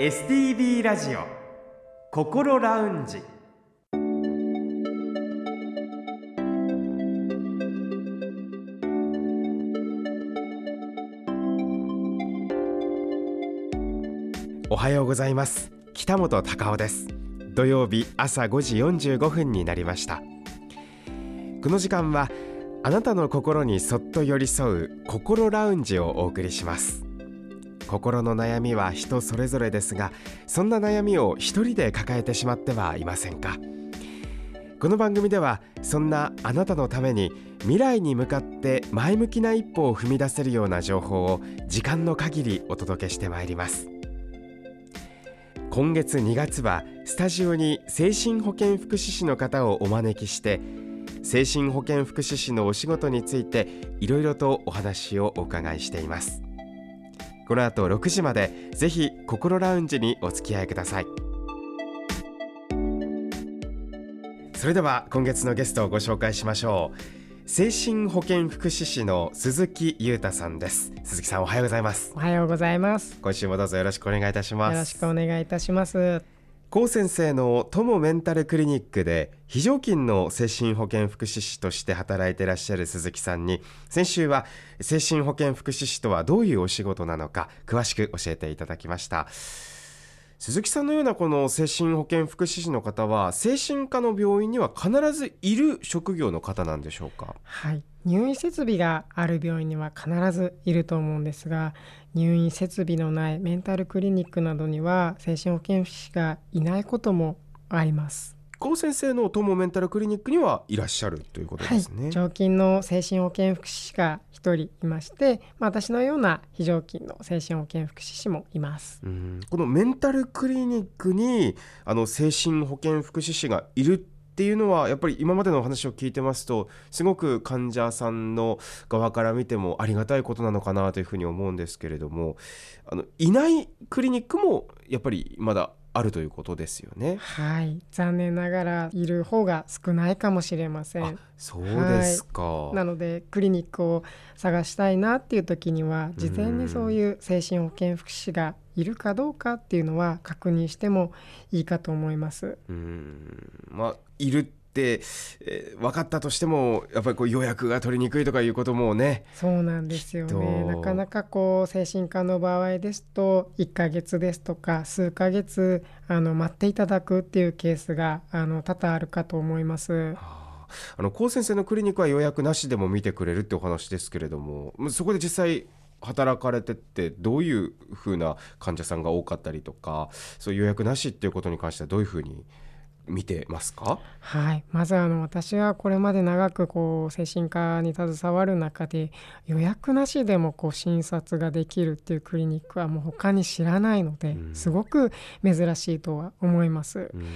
STB ラジオ心ラウンジ。おはようございます。北本隆夫です。土曜日朝5時45分になりました。この時間はあなたの心にそっと寄り添う心ラウンジをお送りします。心の悩みは人それぞれですがそんな悩みを一人で抱えてしまってはいませんか？この番組ではそんなあなたのために未来に向かって前向きな一歩を踏み出せるような情報を時間の限りお届けしてまいります。今月2月はスタジオに精神保健福祉士の方をお招きして精神保健福祉士のお仕事についていろいろとお話をお伺いしています。この後6時までぜひ心ラウンジにお付き合いください。それでは今月のゲストをご紹介しましょう。精神保健福祉士の鈴木裕太さんです。鈴木さんおはようございます。おはようございます。今週もどうぞよろしくお願いいたします。よろしくお願いいたします高先生の友メンタルクリニックで非常勤の精神保健福祉士として働いていらっしゃる鈴木さんに先週は精神保健福祉士とはどういうお仕事なのか詳しく教えていただきました。鈴木さんのようなこの精神保健福祉士の方は精神科の病院には必ずいる職業の方なんでしょうか？はい。入院設備がある病院には必ずいると思うんですが入院設備のないメンタルクリニックなどには精神保健福祉士がいないこともあります。高先生の友メンタルクリニックにはいらっしゃるということですね、はい、常勤の精神保健福祉士が1人いまして、まあ、私のような非常勤の精神保健福祉士もいます。このメンタルクリニックにあの精神保健福祉士がいるっていうのはやっぱり今までのお話を聞いてますとすごく患者さんの側から見てもありがたいことなのかなというふうに思うんですけれどもあのいないクリニックもやっぱりまだあるということですよね。はい、残念ながらいる方が少ないかもしれません。そうですか、はい、なのでクリニックを探したいなっていう時には事前にそういう精神保健福祉士がいるかどうかっていうのは確認してもいいかと思います。うんまあいる、えー、分かったとしてもやっぱりこう予約が取りにくいとかいうこともねそうなんですよね。なかなかこう精神科の場合ですと1ヶ月ですとか数ヶ月あの待っていただくっていうケースがあの多々あるかと思います。あの高先生のクリニックは予約なしでも見てくれるってお話ですけれどもそこで実際働かれてってどういうふうな患者さんが多かったりとかそういう予約なしっていうことに関してはどういうふうに見てますか？はい。まずあの私はこれまで長くこう精神科に携わる中で予約なしでもこう診察ができるっていうクリニックはもう他に知らないので、うん、すごく珍しいとは思います。うん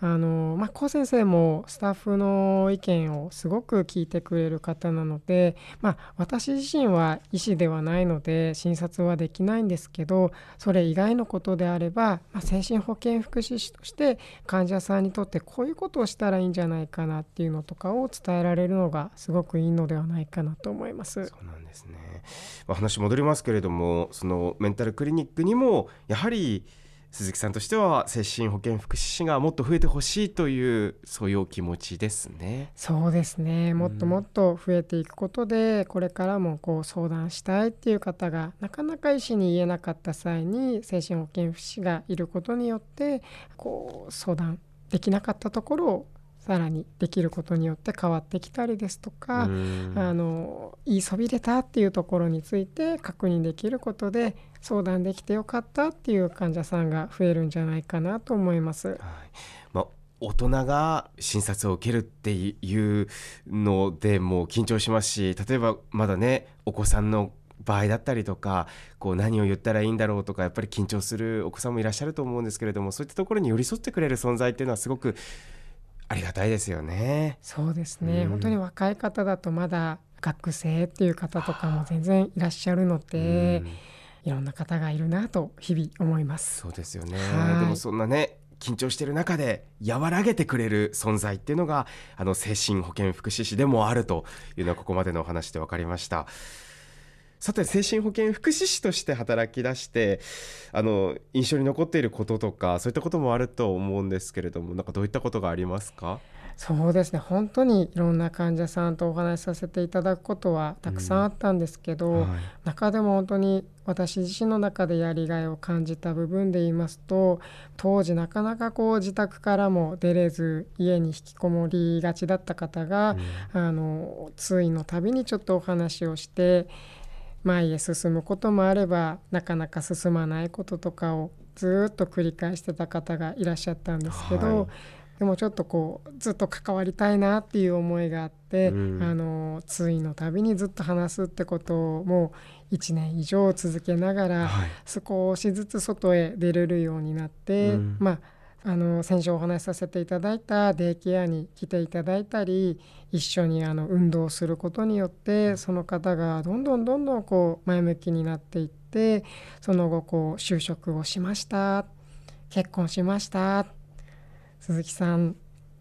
あのまあ、高先生もスタッフの意見をすごく聞いてくれる方なので、まあ、私自身は医師ではないので診察はできないんですけどそれ以外のことであれば、まあ、精神保健福祉士として患者さんにとってこういうことをしたらいいんじゃないかなっていうのとかを伝えられるのがすごくいいのではないかなと思います。そうなんですね、まあ、話戻りますけれどもそのメンタルクリニックにもやはり鈴木さんとしては精神保健福祉士がもっと増えてほしいというそういうお気持ちですね。そうですねもっともっと増えていくことで、うん、これからもこう相談したいっていう方がなかなか医師に言えなかった際に精神保健福祉士がいることによってこう相談できなかったところをさらにできることによって変わってきたりですとかあの言いそびれたっていうところについて確認できることで相談できてよかったっていう患者さんが増えるんじゃないかなと思います。はいまあ大人が診察を受けるっていうのでもう緊張しますし例えばまだねお子さんの場合だったりとかこう何を言ったらいいんだろうとかやっぱり緊張するお子さんもいらっしゃると思うんですけれどもそういったところに寄り添ってくれる存在っていうのはすごくありがたいですよね。そうですね、うん、本当に若い方だとまだ学生っていう方とかも全然いらっしゃるので、うん、いろんな方がいるなと日々思います。そうですよね。でもそんなね緊張している中で和らげてくれる存在っていうのがあの精神保健福祉士でもあるというのはここまでのお話で分かりました。さて精神保健福祉士として働き出してあの印象に残っていることとかそういったこともあると思うんですけれどもなんかどういったことがありますか？そうですね。本当にいろんな患者さんとお話しさせていただくことはたくさんあったんですけど、うん。はい、中でも本当に私自身の中でやりがいを感じた部分で言いますと当時なかなかこう自宅からも出れず家に引きこもりがちだった方が、うん、あの通院のたびにちょっとお話をして前へ進むこともあればなかなか進まないこととかをずっと繰り返してた方がいらっしゃったんですけど、はい。でもちょっとこうずっと関わりたいなっていう思いがあって、うん、あの通院のたびにずっと話すってことをもう1年以上続けながら、はい、少しずつ外へ出れるようになって、うん、まああの先週お話しさせていただいたデイケアに来ていただいたり一緒にあの運動することによってその方がどんどんどんどんこう前向きになっていってその後こう就職をしました結婚しました鈴木さん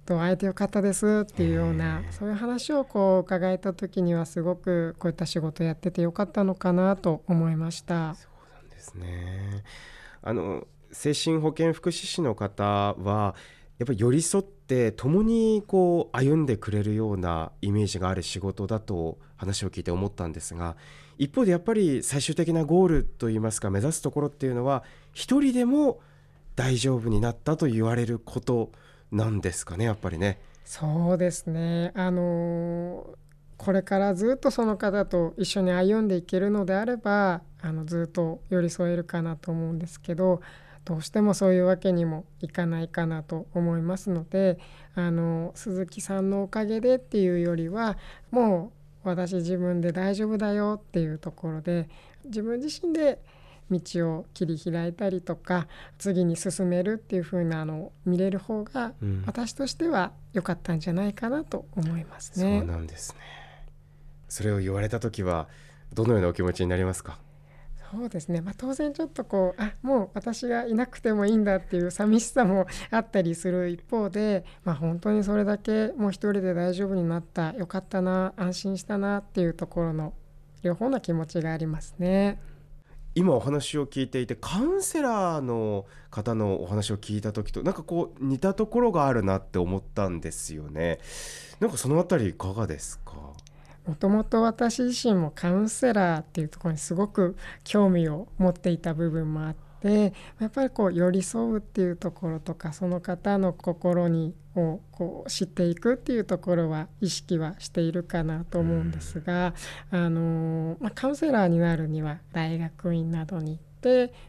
と会えてよかったですっていうようなそういう話をこう伺えた時にはすごくこういった仕事やっててよかったのかなと思いました。そうなんですねあの精神保健福祉士の方はやっぱり寄り添って共にこう歩んでくれるようなイメージがある仕事だと話を聞いて思ったんですが一方でやっぱり最終的なゴールといいますか目指すところっていうのは一人でも大丈夫になったと言われることなんですかねやっぱりね。そうですねあのこれからずっとその方と一緒に歩んでいけるのであればあのずっと寄り添えるかなと思うんですけどどうしてもそういうわけにもいかないかなと思いますのであの鈴木さんのおかげでっていうよりはもう私自分で大丈夫だよっていうところで自分自身で道を切り開いたりとか次に進めるっていう風なのを見れる方が、私としては良かったんじゃないかなと思いますね。そうなんですね。それを言われた時はどのようなお気持ちになりますか？そうですね、まあ、当然ちょっとこうあもう私がいなくてもいいんだっていう寂しさもあったりする一方で、まあ、本当にそれだけもう一人で大丈夫になったよかったな安心したなっていうところの両方の気持ちがありますね。今お話を聞いていてカウンセラーの方のお話を聞いた時となんかこう似たところがあるなって思ったんですよね。なんかそのあたりいかがですか？もともと私自身もカウンセラーっていうところにすごく興味を持っていた部分もあってやっぱりこう寄り添うっていうところとかその方の心にをこう知っていくっていうところは意識はしているかなと思うんですが、あのまあ、カウンセラーになるには大学院などに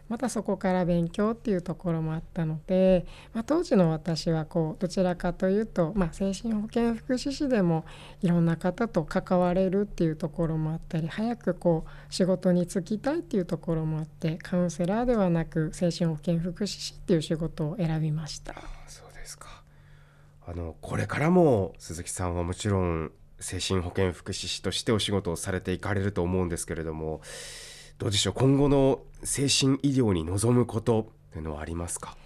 またそこから勉強っていうところもあったので、まあ、当時の私はこうどちらかというと、まあ、精神保健福祉士でもいろんな方と関われるっていうところもあったり早くこう仕事に就きたいっていうところもあってカウンセラーではなく精神保健福祉士っていう仕事を選びました。そうですかあのこれからも鈴木さんはもちろん精神保健福祉士としてお仕事をされていかれると思うんですけれどもどうでしょう今後の精神医療に望むことというのはありますか？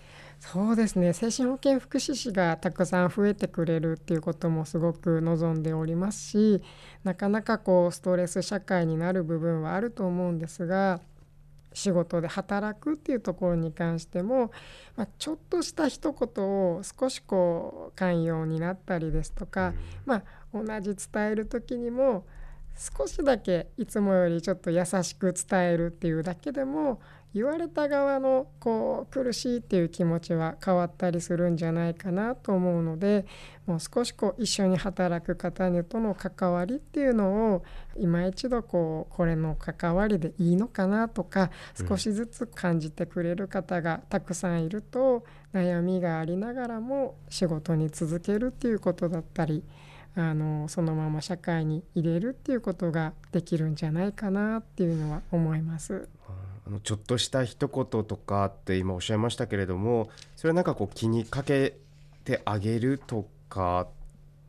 そうですね。精神保健福祉士がたくさん増えてくれるっていうこともすごく望んでおりますしなかなかこうストレス社会になる部分はあると思うんですが仕事で働くっていうところに関しても、まあ、ちょっとした一言を少しこう寛容になったりですとか、うん、まあ、同じ伝える時にも少しだけいつもよりちょっと優しく伝えるっていうだけでも言われた側のこう苦しいっていう気持ちは変わったりするんじゃないかなと思うのでもう少しこう一緒に働く方との関わりっていうのを今一度こうこれの関わりでいいのかなとか少しずつ感じてくれる方がたくさんいると悩みがありながらも仕事に続けるっていうことだったりあのそのまま社会に入れるっていうことができるんじゃないかなっていうのは思います。あのちょっとした一言とかって今おっしゃいましたけれどもそれはなんかこう気にかけてあげるとか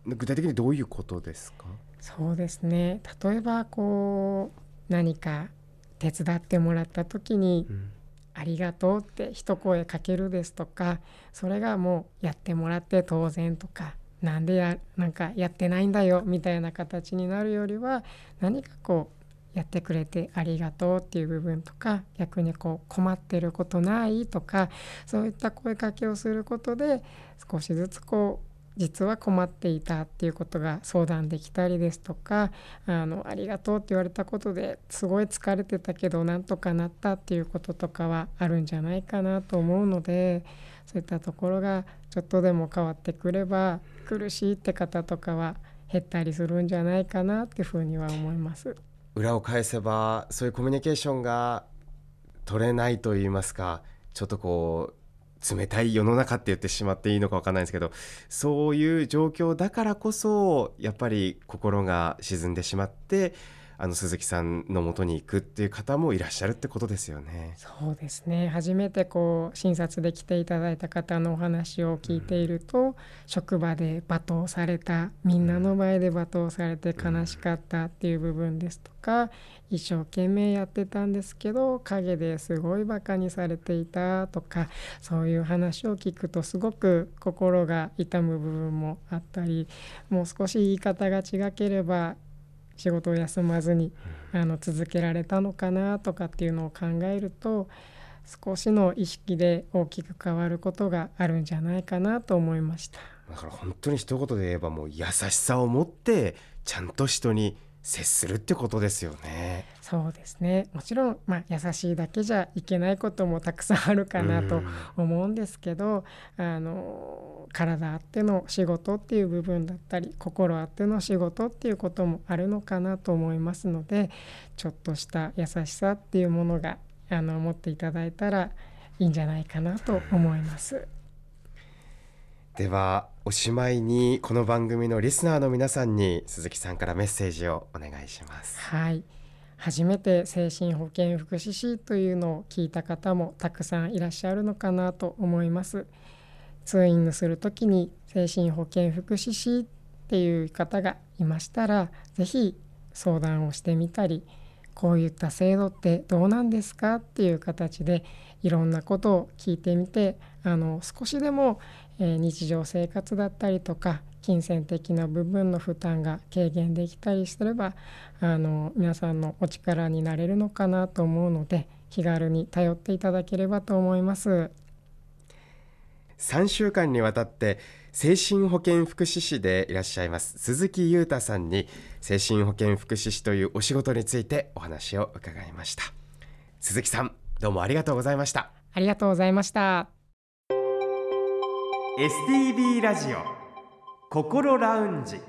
具体的にどういうことですか？そうですね。例えばこう何か手伝ってもらった時に、うん。ありがとうって一声かけるですとかそれがもうやってもらって当然とかなんでやなんかやってないんだよみたいな形になるよりは何かこうやってくれてありがとうっていう部分とか逆にこう困ってることないとかそういった声かけをすることで少しずつこう実は困っていたっていうことが相談できたりですとかあのありがとうって言われたことですごい疲れてたけどなんとかなったっていうこととかはあるんじゃないかなと思うのでそういったところがちょっとでも変わってくれば苦しいって方とかは減ったりするんじゃないかなっていうふうには思います。裏を返せばそういうコミュニケーションが取れないと言いますかちょっとこう冷たい世の中って言ってしまっていいのか分かんないんですけどそういう状況だからこそやっぱり心が沈んでしまってあの鈴木さんのもとに行くっていう方もいらっしゃるってことですよね。そうですね初めてこう診察で来ていただいた方のお話を聞いていると、うん、職場で罵倒されたみんなの前で罵倒されて悲しかったっていう部分ですとか、一生懸命やってたんですけど陰ですごいバカにされていたとかそういう話を聞くとすごく心が痛む部分もあったりもう少し言い方が違ければ仕事を休まずにあの続けられたのかなとかっていうのを考えると少しの意識で大きく変わることがあるんじゃないかなと思いました。だから本当に一言で言えばもう優しさを持ってちゃんと人に接するってことですよね。そうですねもちろん、まあ、優しいだけじゃいけないこともたくさんあるかなと思うんですけど、あの体あっての仕事っていう部分だったり心あっての仕事っていうこともあるのかなと思いますのでちょっとした優しさっていうものがあの持っていただいたらいいんじゃないかなと思います。ではおしまいにこの番組のリスナーの皆さんに鈴木さんからメッセージをお願いします。はい。初めて精神保健福祉士というのを聞いた方もたくさんいらっしゃるのかなと思います。通院する時に精神保健福祉士っていう方がいましたら是非相談をしてみたりこういった制度ってどうなんですかっていう形でいろんなことを聞いてみてあの少しでもえ日常生活だったりとか金銭的な部分の負担が軽減できたりすればあの皆さんのお力になれるのかなと思うので気軽に頼っていただければと思います。3週間にわたって精神保健福祉士でいらっしゃいます鈴木裕太さんに精神保健福祉士というお仕事についてお話を伺いました。鈴木さんどうもありがとうございました。ありがとうございました STB ラジオ心ラウンジ。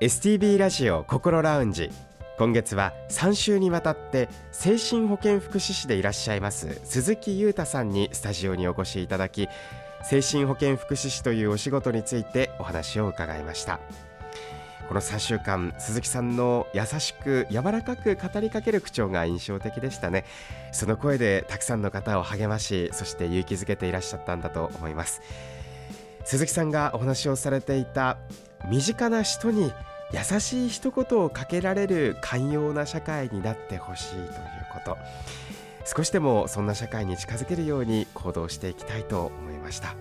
STB ラジオ心ラウンジ。今月は3週にわたって精神保健福祉士でいらっしゃいます鈴木裕太さんにスタジオにお越しいただき精神保健福祉士というお仕事についてお話を伺いました。この3週間鈴木さんの優しく柔らかく語りかける口調が印象的でしたね。その声でたくさんの方を励ましそして勇気づけていらっしゃったんだと思います。鈴木さんがお話をされていた身近な人に優しい一言をかけられる寛容な社会になってほしいということ。少しでもそんな社会に近づけるように行動していきたいと思いました。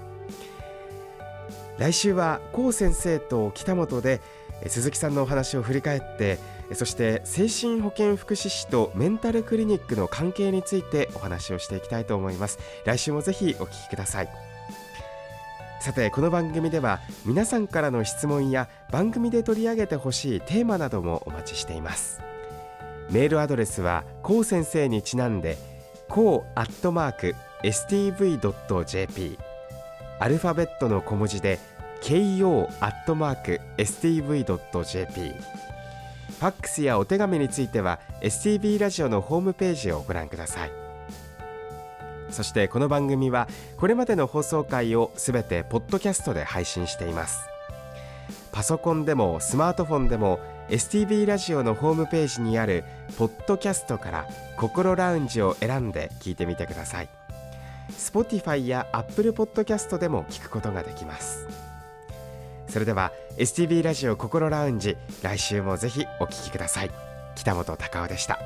来週は高先生と北本で鈴木さんのお話を振り返ってそして精神保健福祉士とメンタルクリニックの関係についてお話をしていきたいと思います。来週もぜひお聞きください。さてこの番組では皆さんからの質問や番組で取り上げてほしいテーマなどもお待ちしています。メールアドレスはこう先生にちなんでこうアットマーク stv.jp アルファベットの小文字で ko.stv.jp ファックスやお手紙については STV ラジオのホームページをご覧ください。そしてこの番組はこれまでの放送回をすべてポッドキャストで配信しています。パソコンでもスマートフォンでも STV ラジオのホームページにあるポッドキャストから心ラウンジを選んで聞いてみてください。Spotify や Apple Podcast でも聞くことができます。それでは STB ラジオ心ラウンジ来週もぜひお聞きください。北本隆夫でした。